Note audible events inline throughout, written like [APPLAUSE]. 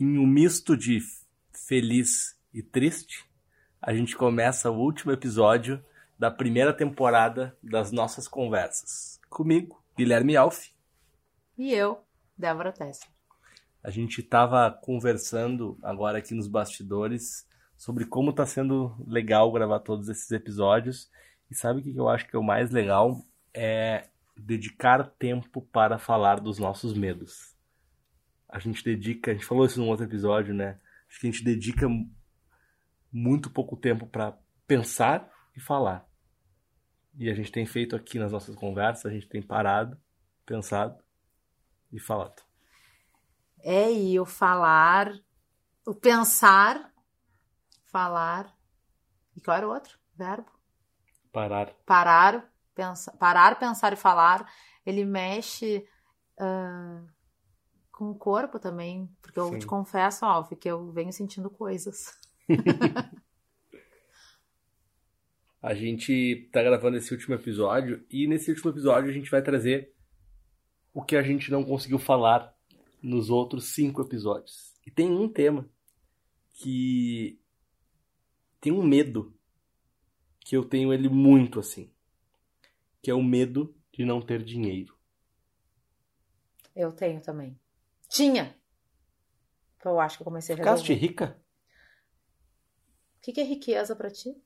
em um misto de feliz e triste, a gente começa o último episódio da primeira temporada das nossas conversas. Comigo, Guilherme Alf. E eu, Débora Tessler. A gente estava conversando agora aqui nos bastidores sobre como está sendo legal gravar todos esses episódios. E sabe o que eu acho que é o mais legal? É dedicar tempo para falar dos nossos medos. A gente dedica, a gente falou isso num outro episódio, né? Acho que a gente dedica muito pouco tempo para pensar e falar. E a gente tem feito aqui nas nossas conversas, a gente tem parado, pensado e falado. É, e o falar, o pensar, falar. E qual era o outro verbo? Parar. Parar, pensa, parar, pensar e falar. Ele mexe uh, com o corpo também. Porque eu Sim. te confesso, Alf, que eu venho sentindo coisas. [LAUGHS] a gente tá gravando esse último episódio e nesse último episódio a gente vai trazer o que a gente não conseguiu falar nos outros cinco episódios. E tem um tema que tem um medo que eu tenho ele muito assim, que é o medo de não ter dinheiro. Eu tenho também. Tinha. Eu acho que eu comecei a resolver. Ficaste rica? O que, que é riqueza para ti?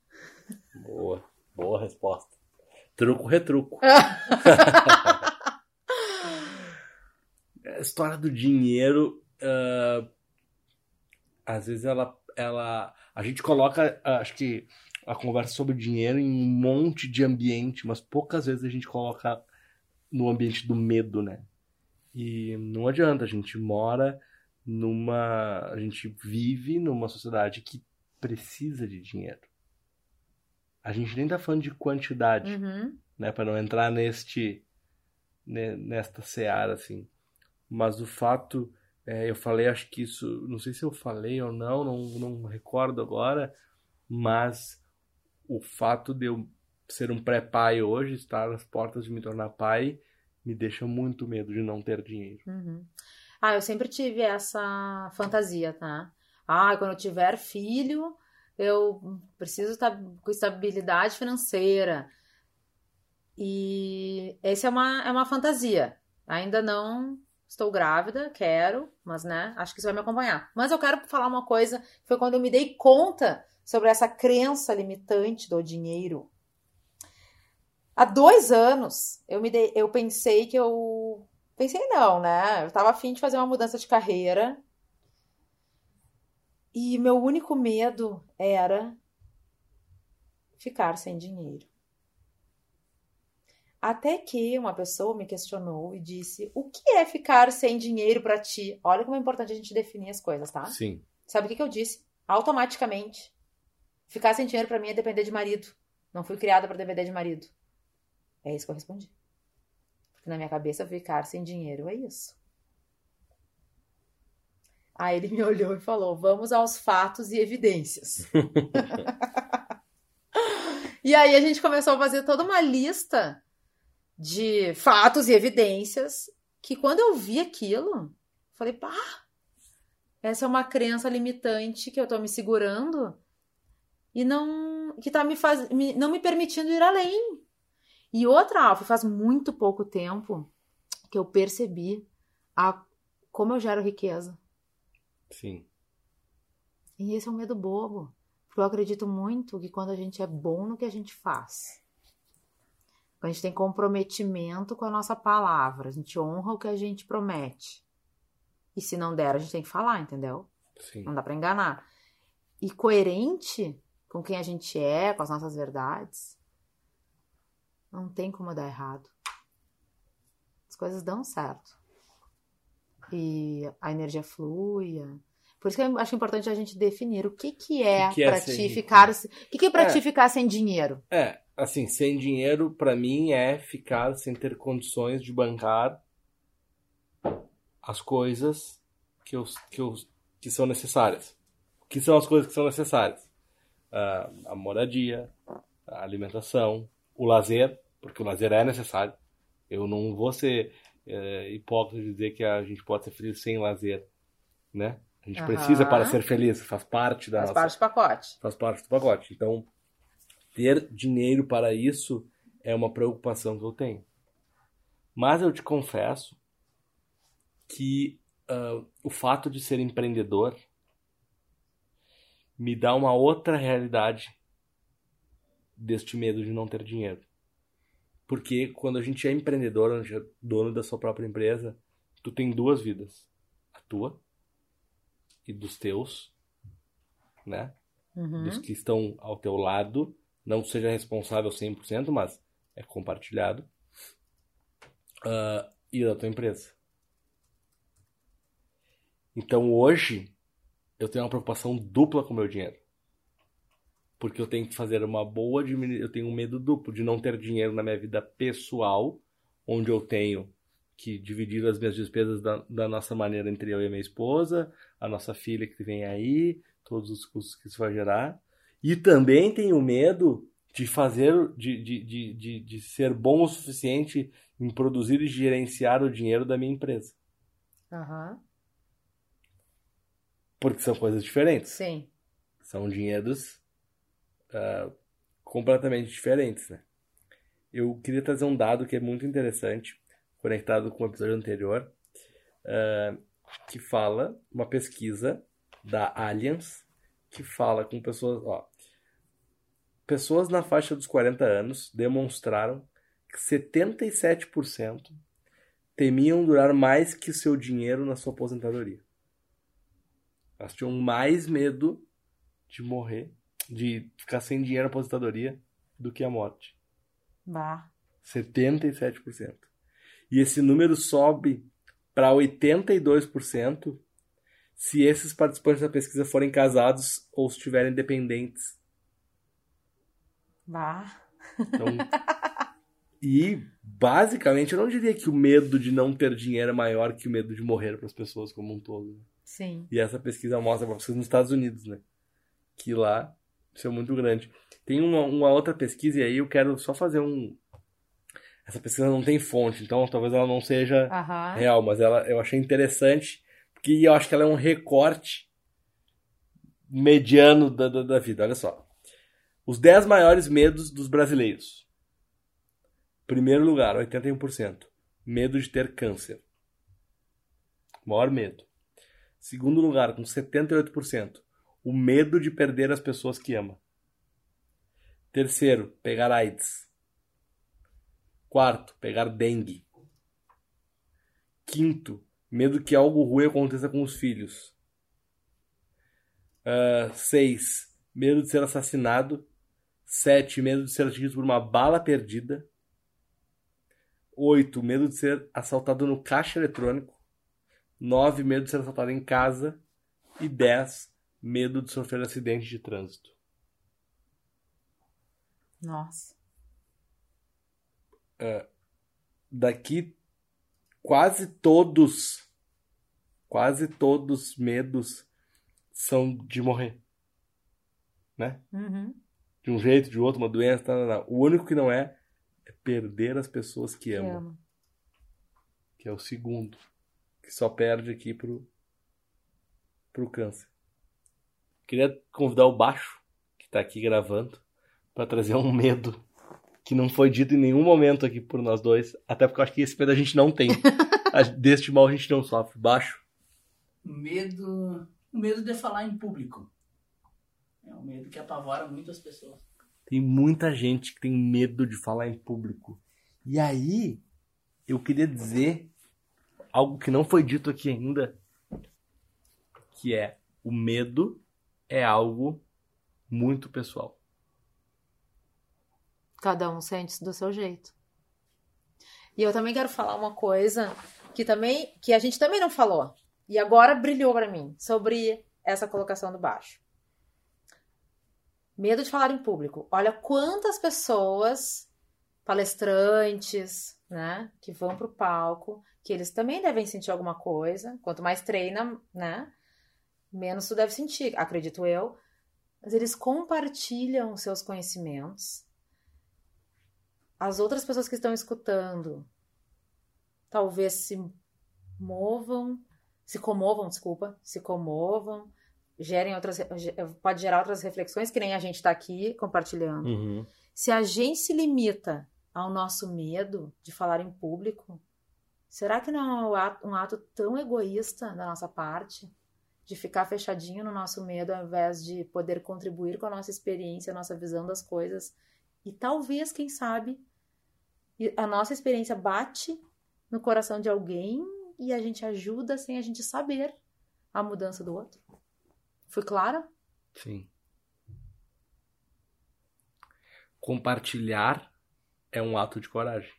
Boa, boa resposta. Truco, retruco. [LAUGHS] a história do dinheiro, uh, às vezes ela, ela, a gente coloca, uh, acho que a conversa sobre dinheiro em um monte de ambiente, mas poucas vezes a gente coloca no ambiente do medo, né? E não adianta, a gente mora numa, a gente vive numa sociedade que precisa de dinheiro. A gente nem tá falando de quantidade, uhum. né? Para não entrar neste, nesta seara, assim. Mas o fato, é, eu falei, acho que isso, não sei se eu falei ou não, não, não recordo agora, mas o fato de eu ser um pré-pai hoje, estar às portas de me tornar pai, me deixa muito medo de não ter dinheiro. Uhum. Ah, eu sempre tive essa fantasia, tá? Ah, quando eu tiver filho, eu preciso estar com estabilidade financeira. E essa é uma, é uma fantasia. Ainda não estou grávida, quero, mas né, acho que isso vai me acompanhar. Mas eu quero falar uma coisa, foi quando eu me dei conta sobre essa crença limitante do dinheiro. Há dois anos eu me dei, eu pensei que eu pensei não, né? Eu estava afim de fazer uma mudança de carreira e meu único medo era ficar sem dinheiro. Até que uma pessoa me questionou e disse: O que é ficar sem dinheiro para ti? Olha como é importante a gente definir as coisas, tá? Sim. Sabe o que, que eu disse? Automaticamente. Ficar sem dinheiro para mim é depender de marido. Não fui criada para depender de marido. É isso que eu respondi. Porque na minha cabeça, ficar sem dinheiro é isso. Aí ele me olhou e falou: Vamos aos fatos e evidências. [LAUGHS] e aí a gente começou a fazer toda uma lista de fatos e evidências que quando eu vi aquilo, falei: pá, essa é uma crença limitante que eu tô me segurando e não que tá me faz, me, não me permitindo ir além. E outra, Alfa, faz muito pouco tempo que eu percebi a como eu gero riqueza. Sim. E esse é um medo bobo. Porque eu acredito muito que quando a gente é bom no que a gente faz, quando a gente tem comprometimento com a nossa palavra, a gente honra o que a gente promete. E se não der, a gente tem que falar, entendeu? Sim. Não dá para enganar. E coerente com quem a gente é, com as nossas verdades, não tem como dar errado. As coisas dão certo e a energia flui. Por isso que eu acho importante a gente definir o que, que é, que é para ti ficar. O que, que é para é, ti ficar sem dinheiro? É, assim, sem dinheiro, para mim, é ficar sem ter condições de bancar as coisas que, eu, que, eu, que são necessárias. Que são as coisas que são necessárias? Uh, a moradia, a alimentação, o lazer, porque o lazer é necessário. Eu não vou ser é, hipócrita dizer que a gente pode ser feliz sem lazer, né? A gente Aham. precisa para ser feliz, faz parte da Faz nossa parte do pacote. faz parte do pacote. Então, ter dinheiro para isso é uma preocupação que eu tenho. Mas eu te confesso que ah, o fato de ser empreendedor me dá uma outra realidade deste medo de não ter dinheiro. Porque quando a gente é empreendedor, a gente é dono da sua própria empresa, tu tem duas vidas. A tua e dos teus, né? Uhum. dos que estão ao teu lado, não seja responsável 100%, mas é compartilhado, ah, e da tua empresa. Então hoje eu tenho uma preocupação dupla com o meu dinheiro. Porque eu tenho que fazer uma boa eu tenho um medo duplo de não ter dinheiro na minha vida pessoal, onde eu tenho que dividir as minhas despesas da, da nossa maneira entre eu e minha esposa, a nossa filha que vem aí, todos os custos que isso vai gerar. E também tenho medo de fazer, de, de, de, de, de ser bom o suficiente em produzir e gerenciar o dinheiro da minha empresa. Aham. Porque são coisas diferentes. Sim. São dinheiros ah, completamente diferentes, né? Eu queria trazer um dado que é muito interessante, conectado com o episódio anterior, ah, que fala, uma pesquisa da Allianz, que fala com pessoas, ó, pessoas na faixa dos 40 anos demonstraram que 77% temiam durar mais que seu dinheiro na sua aposentadoria. Elas tinham mais medo de morrer, de ficar sem dinheiro na aposentadoria, do que a morte. Bah. 77%. E esse número sobe para 82% se esses participantes da pesquisa forem casados ou estiverem dependentes. Bah. Então, [LAUGHS] e basicamente eu não diria que o medo de não ter dinheiro é maior que o medo de morrer para as pessoas como um todo. né? Sim. E essa pesquisa mostra para vocês nos Estados Unidos, né? Que lá é muito grande. Tem uma, uma outra pesquisa, e aí eu quero só fazer um. Essa pesquisa não tem fonte, então talvez ela não seja Aham. real, mas ela, eu achei interessante, porque eu acho que ela é um recorte mediano da, da, da vida. Olha só. Os 10 maiores medos dos brasileiros. Primeiro lugar, 81%. Medo de ter câncer. Maior medo. Segundo lugar, com 78%. O medo de perder as pessoas que ama. Terceiro, pegar AIDS. Quarto, pegar dengue. Quinto, medo que algo ruim aconteça com os filhos. Ah, seis, medo de ser assassinado. Sete, medo de ser atingido por uma bala perdida. Oito, medo de ser assaltado no caixa eletrônico. Nove, medo de ser assaltado em casa. E dez, medo de sofrer acidente de trânsito. Nossa. Daqui, quase todos, quase todos os medos são de morrer. Né? Uhum. De um jeito, de outro, uma doença, tal, tal. O único que não é é perder as pessoas que amam. ama. que é o segundo, que só perde aqui pro, pro câncer. Queria convidar o Baixo, que tá aqui gravando, para trazer um medo que não foi dito em nenhum momento aqui por nós dois, até porque eu acho que esse medo a gente não tem. [LAUGHS] Deste mal a gente não sofre. Baixo. Medo. O medo de falar em público. É um medo que apavora muito as pessoas. Tem muita gente que tem medo de falar em público. E aí, eu queria dizer algo que não foi dito aqui ainda, que é o medo é algo muito pessoal. Cada um sente do seu jeito. E eu também quero falar uma coisa que também que a gente também não falou e agora brilhou pra mim sobre essa colocação do baixo. Medo de falar em público. Olha quantas pessoas, palestrantes, né, que vão pro palco, que eles também devem sentir alguma coisa. Quanto mais treina, né, menos tu deve sentir, acredito eu. Mas eles compartilham seus conhecimentos as outras pessoas que estão escutando talvez se movam, se comovam, desculpa, se comovam, gerem outras, pode gerar outras reflexões, que nem a gente está aqui compartilhando. Uhum. Se a gente se limita ao nosso medo de falar em público, será que não é um ato tão egoísta da nossa parte? De ficar fechadinho no nosso medo ao invés de poder contribuir com a nossa experiência, a nossa visão das coisas. E talvez, quem sabe, a nossa experiência bate no coração de alguém e a gente ajuda sem a gente saber a mudança do outro. Fui clara? Sim. Compartilhar é um ato de coragem.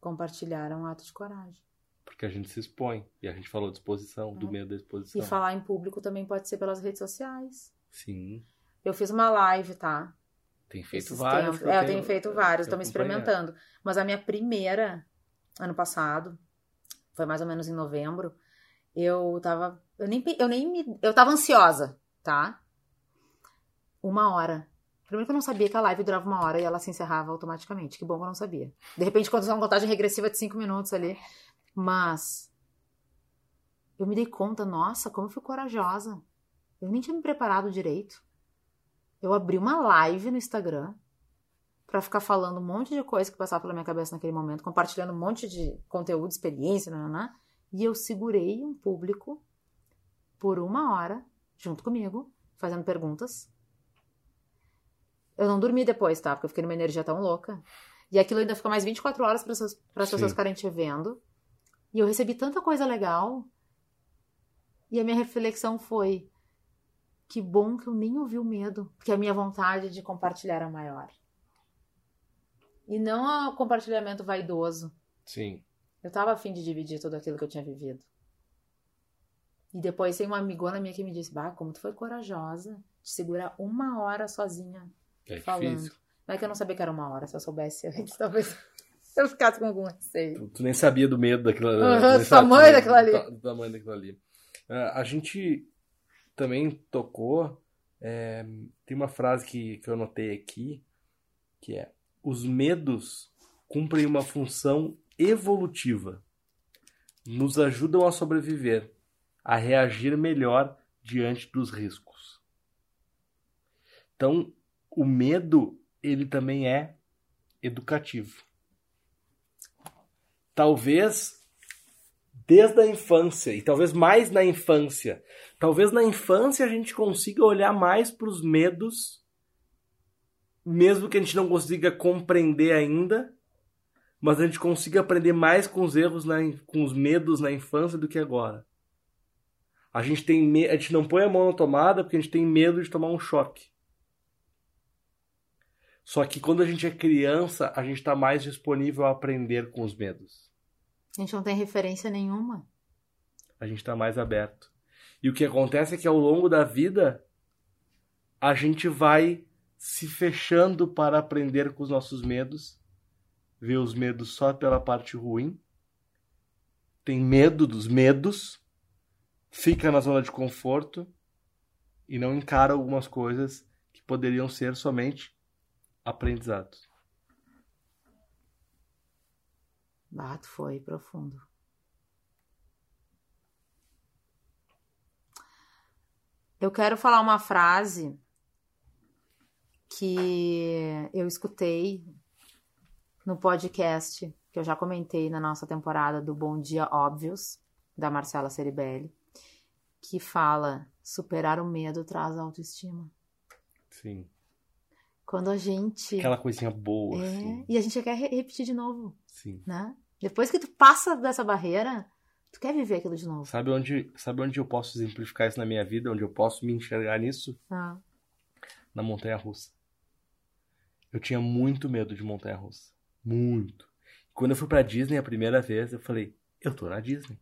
Compartilhar é um ato de coragem. Porque a gente se expõe. E a gente falou de exposição, do É. medo da exposição. E falar em público também pode ser pelas redes sociais. Sim. Eu fiz uma live, tá? Tem feito Esses vários. tempos. É, eu tenho feito vários, tô me experimentando. Mas a minha primeira, ano passado, foi mais ou menos em novembro, eu tava. Eu nem, eu nem me. Eu tava ansiosa, tá? Uma hora. Primeiro que eu não sabia que a live durava uma hora e ela se encerrava automaticamente. Que bom que eu não sabia. De repente, quando uma contagem regressiva de cinco minutos ali. Mas. Eu me dei conta, nossa, como eu fui corajosa. Eu nem tinha me preparado direito. Eu abri uma live no Instagram pra ficar falando um monte de coisa que passava pela minha cabeça naquele momento, compartilhando um monte de conteúdo, experiência, né? E eu segurei um público por uma hora, junto comigo, fazendo perguntas. Eu não dormi depois, tá? Porque eu fiquei numa energia tão louca. E aquilo ainda fica mais 24 horas para as pessoas ficarem te vendo. E eu recebi tanta coisa legal. E a minha reflexão foi: que bom que eu nem ouvi o medo, porque a minha vontade de compartilhar é maior. E não o compartilhamento vaidoso. Sim. Eu tava afim de dividir tudo aquilo que eu tinha vivido. E depois tem uma amigona minha que me disse: Bah, como tu foi corajosa de segurar uma hora sozinha É falando. difícil. Não é que eu não sabia que era uma hora, se eu soubesse antes, [LAUGHS] talvez eu ficasse com algum receio. Tu, tu nem sabia do medo daquilo nem do tamanho daquilo ali. Do, tamanho daquilo ali. Ah, a gente também tocou. é, tem uma frase que, que eu anotei aqui, que é: os medos cumprem uma função evolutiva. Nos ajudam a sobreviver, a reagir melhor diante dos riscos. Então, o medo, ele também é educativo. Talvez desde a infância, e talvez mais na infância. Talvez na infância a gente consiga olhar mais para os medos, mesmo que a gente não consiga compreender ainda, mas a gente consiga aprender mais com os erros, na, com os medos na infância do que agora. A gente, tem a gente não põe a mão na tomada porque a gente tem medo de tomar um choque. Só que quando a gente é criança, a gente está mais disponível a aprender com os medos. A gente não tem referência nenhuma. A gente está mais aberto. E o que acontece é que ao longo da vida, a gente vai se fechando para aprender com os nossos medos, ver os medos só pela parte ruim, tem medo dos medos, fica na zona de conforto e não encara algumas coisas que poderiam ser somente aprendizados. Bato foi profundo. Eu quero falar uma frase que eu escutei no podcast que eu já comentei na nossa temporada do Bom Dia Óbvios, da Marcela Ceribelli, que fala: superar o medo traz autoestima. Sim. Quando a gente. Aquela coisinha boa, É, assim. e a gente quer re- repetir de novo, Sim. né? Depois que tu passa dessa barreira, tu quer viver aquilo de novo. Sabe onde, sabe onde eu posso exemplificar isso na minha vida? Onde eu posso me enxergar nisso? Ah, Na montanha russa. Eu tinha muito medo de montanha russa. Muito. Quando eu fui pra Disney a primeira vez, eu falei: eu tô na Disney.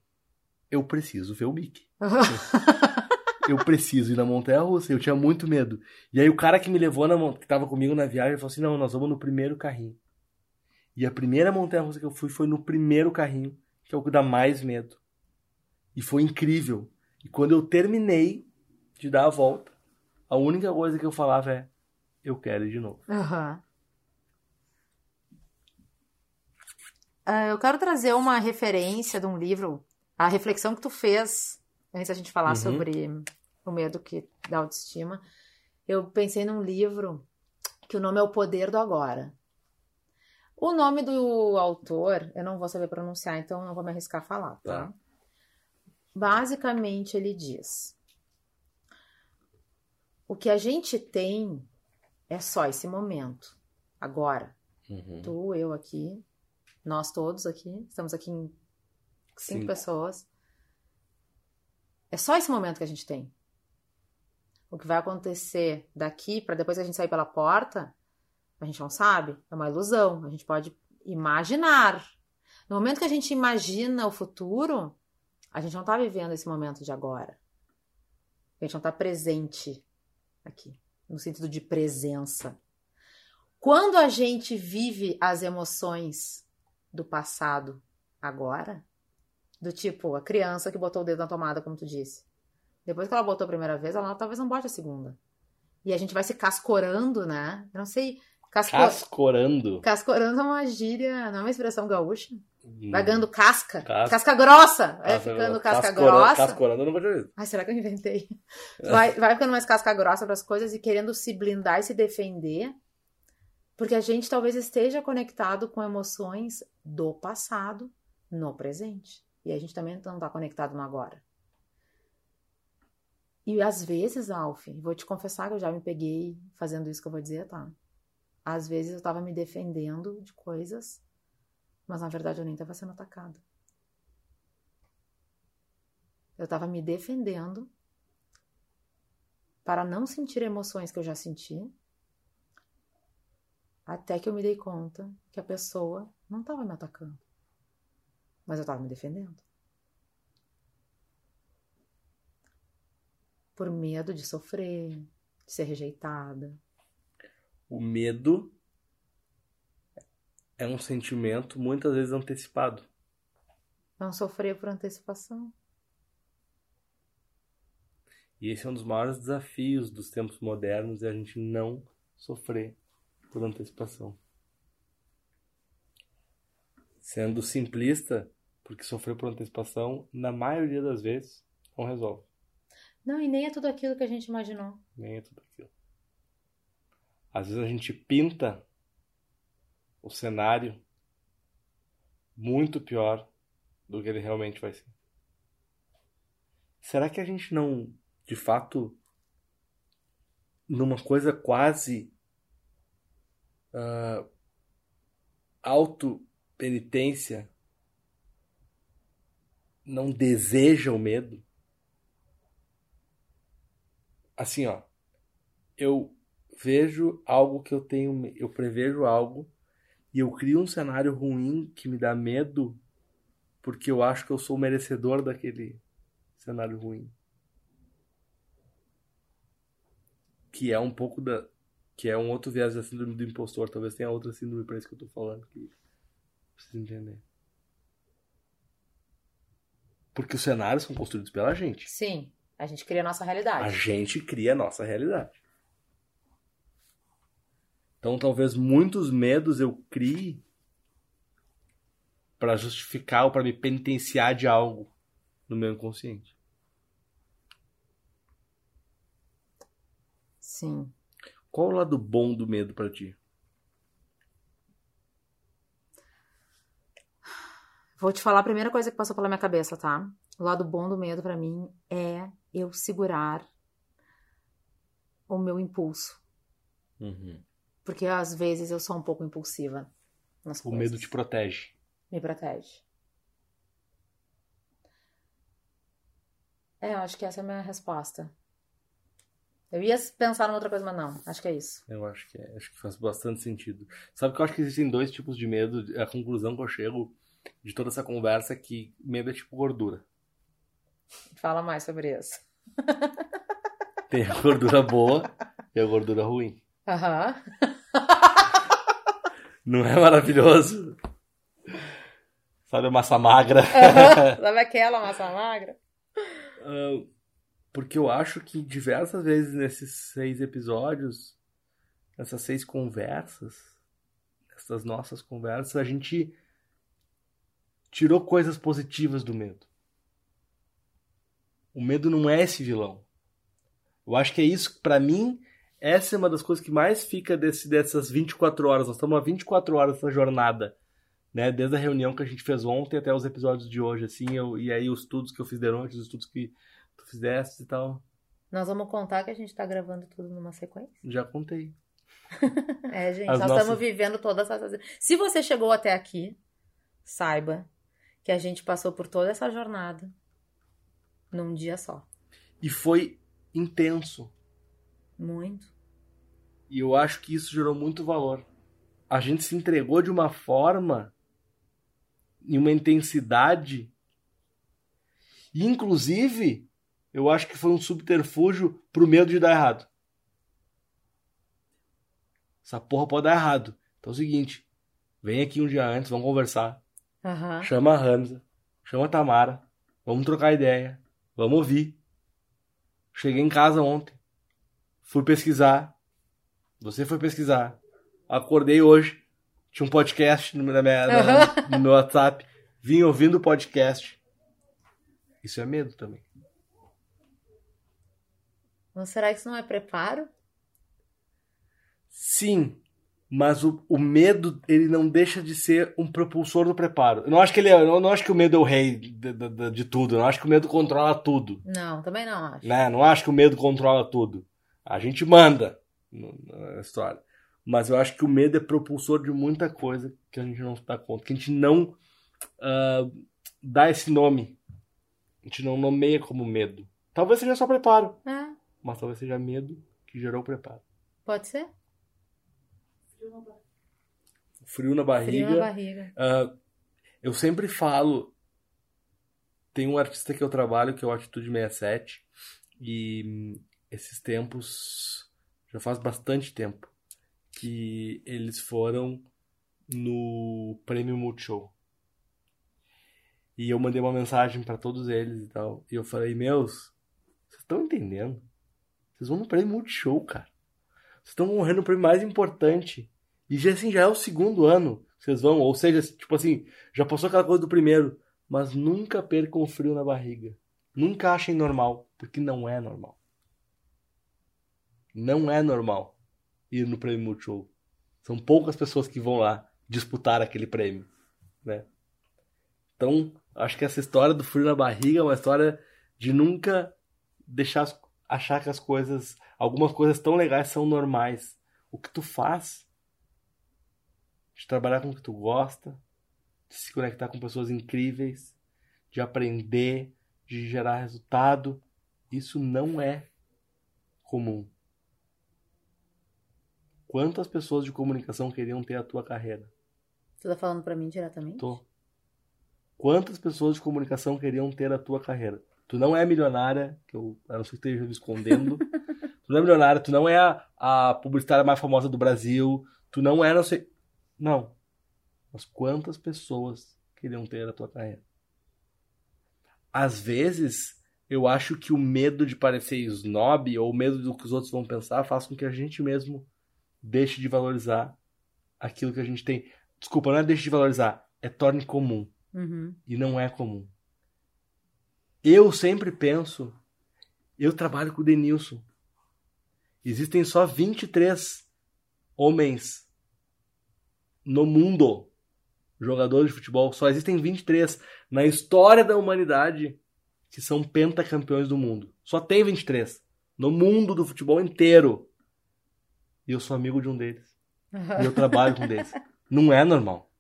Eu preciso ver o Mickey. [LAUGHS] Eu preciso ir na montanha russa. Eu tinha muito medo. E aí o cara que me levou, na, que tava comigo na viagem, falou assim: não, nós vamos no primeiro carrinho. E a primeira montanha russa que eu fui foi no primeiro carrinho, que é o que dá mais medo. E foi incrível. E quando eu terminei de dar a volta, a única coisa que eu falava é: eu quero ir de novo. Aham. ah, eu quero trazer uma referência de um livro, a reflexão que tu fez antes da gente falar Uhum. sobre o medo que da autoestima. Eu pensei num livro que o nome é O Poder do Agora. O nome do autor, eu não vou saber pronunciar, então não vou me arriscar a falar, tá? Tá. Basicamente, ele diz: O que a gente tem é só esse momento, agora. Uhum. Tu, eu aqui, nós todos aqui, estamos aqui em cinco Cinco. pessoas. É só esse momento que a gente tem. O que vai acontecer daqui para depois que a gente sair pela porta, a gente não sabe, é uma ilusão. A gente pode imaginar. No momento que a gente imagina o futuro, a gente não está vivendo esse momento de agora. A gente não está presente aqui, no sentido de presença. Quando a gente vive as emoções do passado agora, do tipo a criança que botou o dedo na tomada, como tu disse. Depois que ela botou a primeira vez, ela talvez não bote a segunda. E a gente vai se cascorando, né? Eu não sei. Casco... Cascorando. Cascorando é uma gíria, não é uma expressão gaúcha? Vai Hum. ganhando casca. Casca. Casca grossa. Vai Casca- ficando casca cascora- grossa. Cascorando eu não vou dizer. Ai, será que eu inventei? Vai, vai ficando mais casca grossa para as coisas e querendo se blindar e se defender, porque a gente talvez esteja conectado com emoções do passado no presente. E a gente também não está conectado no agora. E às vezes, Alf, vou te confessar que eu já me peguei fazendo isso que eu vou dizer, tá? Às vezes eu estava me defendendo de coisas, mas na verdade eu nem estava sendo atacada. Eu estava me defendendo para não sentir emoções que eu já senti, até que eu me dei conta que a pessoa não estava me atacando, mas eu estava me defendendo. Por medo de sofrer, de ser rejeitada. O medo é um sentimento muitas vezes antecipado. Não sofrer por antecipação. E esse é um dos maiores desafios dos tempos modernos, é a gente não sofrer por antecipação. Sendo simplista, porque sofrer por antecipação, na maioria das vezes, não resolve. Não, e nem é tudo aquilo que a gente imaginou. Nem é tudo aquilo. Às vezes a gente pinta o cenário muito pior do que ele realmente vai ser. Será que a gente não, de fato, numa coisa quase uh, auto-penitência, não deseja o medo? Assim, ó, eu vejo algo que eu tenho, eu prevejo algo e eu crio um cenário ruim que me dá medo porque eu acho que eu sou merecedor daquele cenário ruim. Que é um pouco da que é um outro viés da síndrome do impostor, talvez tenha outra síndrome para isso que eu tô falando que precisa entender. Porque os cenários são construídos pela gente. Sim, a gente cria a nossa A realidade. gente cria a nossa realidade. Então, talvez muitos medos eu crie para justificar ou para me penitenciar de algo no meu inconsciente. Sim. Qual o lado bom do medo para ti? Vou te falar a primeira coisa que passou pela minha cabeça, tá? O lado bom do medo pra mim é eu segurar o meu impulso. Porque às vezes eu sou um pouco impulsiva nas O coisas. medo te protege. Me protege. É, eu acho que essa é a minha resposta. Eu ia pensar numa outra coisa, mas não. Acho que é isso. Eu acho que é, acho que faz bastante sentido. Sabe que eu acho que existem dois tipos de medo. A conclusão que eu chego de toda essa conversa que medo é tipo gordura. Fala mais sobre isso. [LAUGHS] Tem a gordura boa e a gordura ruim. Aham. [LAUGHS] Não é maravilhoso? Sabe a massa magra? [LAUGHS] Sabe aquela massa magra? Ah, Porque eu acho que diversas vezes nesses seis episódios, nessas seis conversas, nessas nossas conversas, a gente tirou coisas positivas do medo. O medo não é esse vilão. Eu acho que é isso, para mim, essa é uma das coisas que mais fica desse, dessas 24 horas. Nós estamos há 24 horas nessa jornada, né? Desde a reunião que a gente fez ontem até os episódios de hoje, assim, eu, e aí os estudos que eu fiz de noite, os estudos que tu fizeste e tal. Nós vamos contar que a gente tá gravando tudo numa sequência? Já contei. [LAUGHS] É, gente, As nós nossas- estamos vivendo todas essas. Se você chegou até aqui, saiba que a gente passou por toda essa jornada num dia só. E foi intenso. Muito. E eu acho que isso gerou muito valor. A gente se entregou de uma forma, em uma intensidade. E, inclusive, eu acho que foi um subterfúgio pro medo de dar errado. Essa porra pode dar errado. Então é o seguinte: vem aqui um dia antes, vamos conversar. Aham. Chama a Hamza, chama a Tamara, vamos trocar ideia, vamos ouvir. Cheguei em casa ontem, fui pesquisar, você foi pesquisar, acordei hoje, tinha um podcast no, na minha- na- no meu WhatsApp, vim ouvindo o podcast. Isso é medo também. Mas será que isso não é preparo? Sim, mas o, o medo ele não deixa de ser um propulsor do preparo. Eu não acho que ele é, eu não acho que o medo é o rei de, de- de- tudo. Eu não acho que o medo controla tudo. Não, também não acho. né? Não acho que o medo controla tudo. A gente manda na história. Mas eu acho que o medo é propulsor de muita coisa que a gente não se dá conta. Que a gente não ah, dá esse nome. A gente não nomeia como medo. Talvez seja só preparo. É, Mas talvez seja medo que gerou o preparo. pode ser? Frio na barriga. Frio na barriga. Ah, eu sempre falo. Tem um artista que eu trabalho que é o Atitude 67. E hum, esses tempos. Já faz bastante tempo. Que eles foram no Prêmio Multishow. E eu mandei uma mensagem pra todos eles e tal. E eu falei: Meus, vocês estão entendendo? Vocês vão no Prêmio Multishow, cara. Vocês estão morrendo no prêmio mais importante. E já assim, já é o segundo ano vocês vão. Ou seja, tipo assim, já passou aquela coisa do primeiro. Mas nunca percam o frio na barriga. Nunca achem normal. Porque não é normal. Não é normal ir no prêmio Multishow. São poucas pessoas que vão lá disputar aquele prêmio, né? Então, acho que essa história do frio na barriga é uma história de nunca deixar achar que as coisas, algumas coisas tão legais são normais. O que tu faz de trabalhar com o que tu gosta, de se conectar com pessoas incríveis, de aprender, de gerar resultado, isso não é comum. Quantas pessoas de comunicação queriam ter a tua carreira? Tu tá falando pra mim diretamente? Tô. Quantas pessoas de comunicação queriam ter a tua carreira? Tu não é milionária, que eu, a não ser que esteja me escondendo. [LAUGHS] tu não é milionária, tu não é a, a publicitária mais famosa do Brasil, tu não é, não sei. Não. Mas quantas pessoas queriam ter a tua carreira? Às vezes, eu acho que o medo de parecer snob ou o medo do que os outros vão pensar faz com que a gente mesmo deixe de valorizar aquilo que a gente tem. Desculpa, não é deixe de valorizar, é torne comum. Uhum. E não é comum. Eu sempre penso, eu trabalho com o Denilson. Existem só 23 homens no mundo, jogadores de futebol, só existem 23 na história da humanidade que são pentacampeões do mundo. Só tem 23 no mundo do futebol inteiro. E eu sou amigo de um deles. E eu trabalho com um deles. [LAUGHS] Não é normal.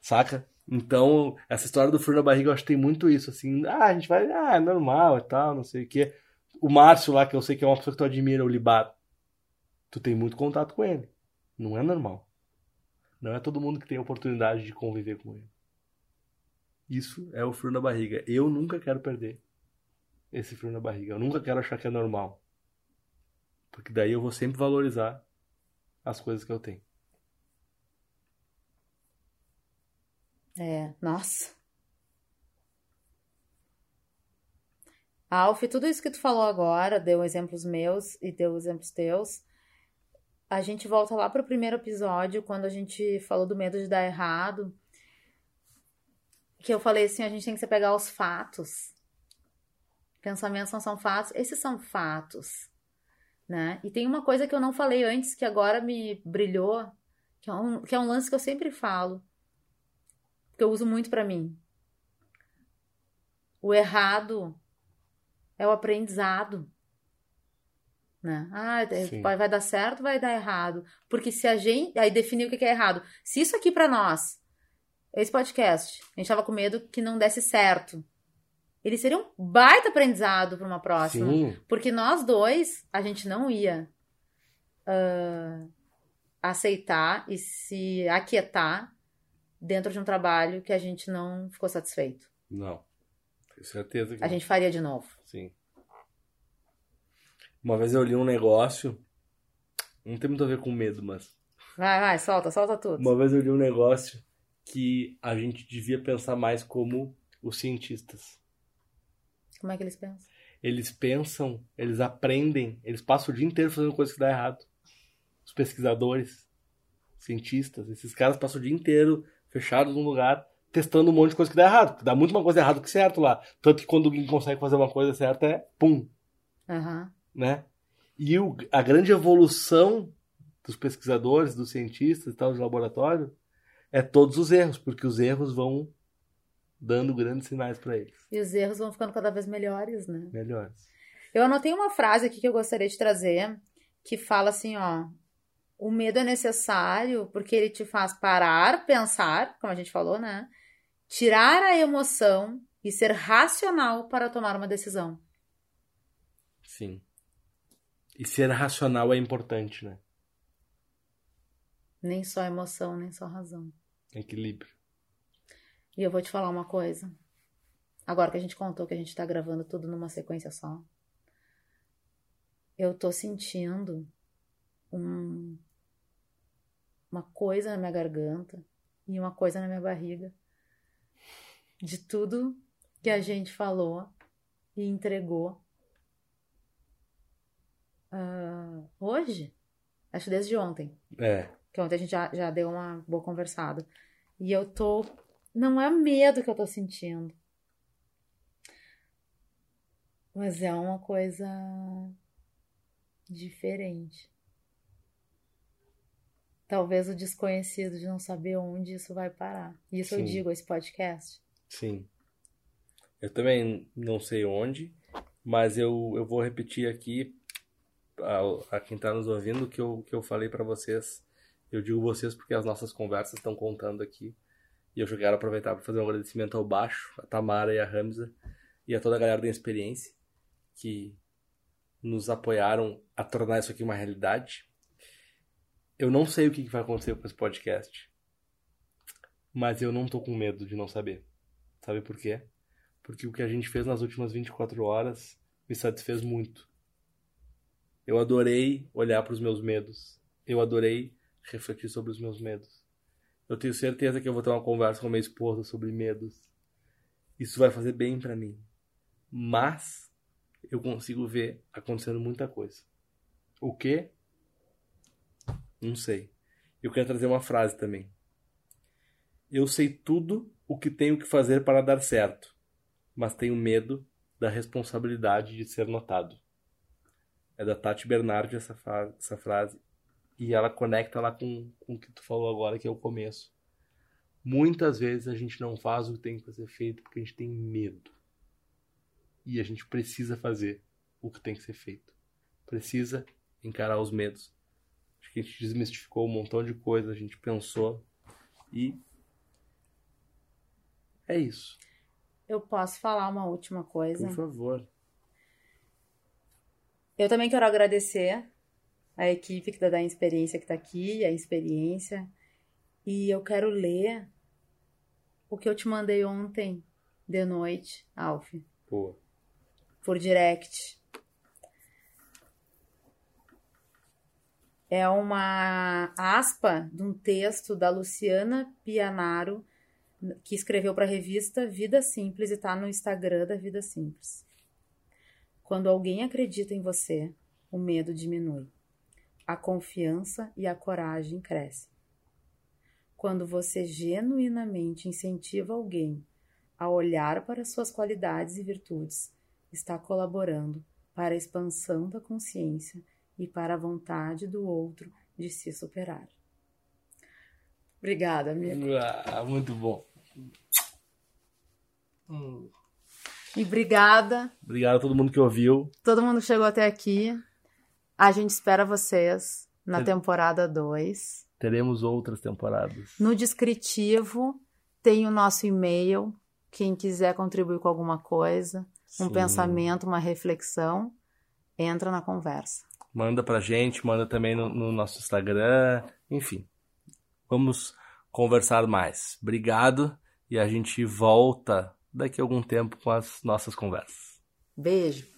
Saca? Então, essa história do frio na barriga, eu acho que tem muito isso, assim, ah, a gente vai, ah, é normal e tal, não sei o quê. O Márcio lá, que eu sei que é uma pessoa que tu admira, o Libar, tu tem muito contato com ele. Não é normal. Não é todo mundo que tem a oportunidade de conviver com ele. Isso é o frio na barriga. Eu nunca quero perder esse frio na barriga. Eu nunca quero achar que é normal. Porque daí eu vou sempre valorizar as coisas que eu tenho. É, nossa. Alf, tudo isso que tu falou agora, deu exemplos meus e deu exemplos teus. A gente volta lá pro primeiro episódio, quando a gente falou do medo de dar errado. que eu falei assim, a gente tem que se pegar aos fatos. Pensamentos não são fatos, esses são fatos, né? E tem uma coisa que eu não falei antes que agora me brilhou, que é um, que é um lance que eu sempre falo, que eu uso muito para mim. O errado é o aprendizado. Né? Ah, Sim. vai, dar certo, vai dar errado. Porque se a gente. Aí definir o que é errado. Se isso aqui pra nós, esse podcast, a gente tava com medo que não desse certo. Ele seria um baita aprendizado pra uma próxima. Sim, Porque nós dois, a gente não ia ah, aceitar e se aquietar dentro de um trabalho que a gente não ficou satisfeito. não. Tenho certeza que A não. gente faria de novo. Sim. Uma vez eu li um negócio, não tem muito a ver com medo, mas Vai, vai, solta, solta tudo. uma vez eu li um negócio que a gente devia pensar mais como os cientistas. Como é que eles pensam? Eles pensam, eles aprendem, eles passam o dia inteiro fazendo coisa que dá errado. Os pesquisadores, cientistas, esses caras passam o dia inteiro fechados num lugar, testando um monte de coisa que dá errado. Dá muito uma coisa errada que certo lá. Tanto que quando alguém consegue fazer uma coisa certa é pum, Aham. Né? E o, a grande evolução dos pesquisadores, dos cientistas e tal, de laboratório, é todos os erros, porque os erros vão dando grandes sinais para eles. E os erros vão ficando cada vez melhores, né? Melhores. Eu anotei uma frase aqui que eu gostaria de trazer, que fala assim, ó. O medo é necessário porque ele te faz parar, pensar, como a gente falou, né? Tirar a emoção e ser racional para tomar uma decisão. Sim. E ser racional é importante, né? Nem só emoção, nem só razão. Equilíbrio. E eu vou te falar uma coisa. Agora que a gente contou que a gente tá gravando tudo numa sequência só. Eu tô sentindo um- uma coisa na minha garganta e uma coisa na minha barriga. De tudo que a gente falou e entregou. Ah, hoje? Acho desde ontem. É. Que ontem a gente já, já deu uma boa conversada. E eu tô. Não é medo que eu tô sentindo. Mas é uma coisa diferente. Talvez o desconhecido de não saber onde isso vai parar. Isso eu Sim. digo, esse podcast. Sim. Eu também não sei onde, mas eu, eu vou repetir aqui a, a quem está nos ouvindo que eu, que eu falei para vocês. Eu digo vocês porque as nossas conversas estão contando aqui. E eu já quero aproveitar para fazer um agradecimento ao Baixo, a Tamara e a Ramza e a toda a galera da experiência que nos apoiaram a tornar isso aqui uma realidade. Eu não sei o que vai acontecer com esse podcast, mas eu não tô com medo de não saber. Sabe por quê? Porque o que a gente fez nas últimas 24 horas me satisfez muito. Eu adorei olhar para os meus medos. Eu adorei refletir sobre os meus medos. Eu tenho certeza que eu vou ter uma conversa com minha esposa sobre medos. Isso vai fazer bem para mim. Mas eu consigo ver acontecendo muita coisa. O quê? Não sei. Eu quero trazer uma frase também. Eu sei tudo o que tenho que fazer para dar certo, mas tenho medo da responsabilidade de ser notado. É da Tati Bernardi essa, fa- essa frase. E ela conecta lá com, com o que tu falou agora, que é o começo. Muitas vezes a gente não faz o que tem que ser feito porque a gente tem medo. E a gente precisa fazer o que tem que ser feito. Precisa encarar os medos. Acho que a gente desmistificou um montão de coisa, a gente pensou. E é isso. Eu posso falar uma última coisa? Por favor. Eu também quero agradecer a equipe que tá da experiência que tá aqui, a experiência. E eu quero ler o que eu te mandei ontem de noite, Alf, Boa. por direct. É uma aspa de um texto da Luciana Pianaro, que escreveu para a revista Vida Simples e está no Instagram da Vida Simples. Quando alguém acredita em você, o medo diminui. A confiança e a coragem crescem. Quando você genuinamente incentiva alguém a olhar para suas qualidades e virtudes, está colaborando para a expansão da consciência e para a vontade do outro de se superar. Obrigada, amigo. Ah, muito bom. E obrigada. Obrigado a todo mundo que ouviu. Todo mundo que chegou até aqui. A gente espera vocês na Ter- temporada 2. Teremos outras temporadas. No descritivo tem o nosso e-mail. Quem quiser contribuir com alguma coisa, um Sim. pensamento, uma reflexão, entra na conversa. Manda pra gente, manda também no, no nosso Instagram. Enfim, vamos conversar mais. Obrigado e a gente volta daqui a algum tempo com as nossas conversas. Beijo.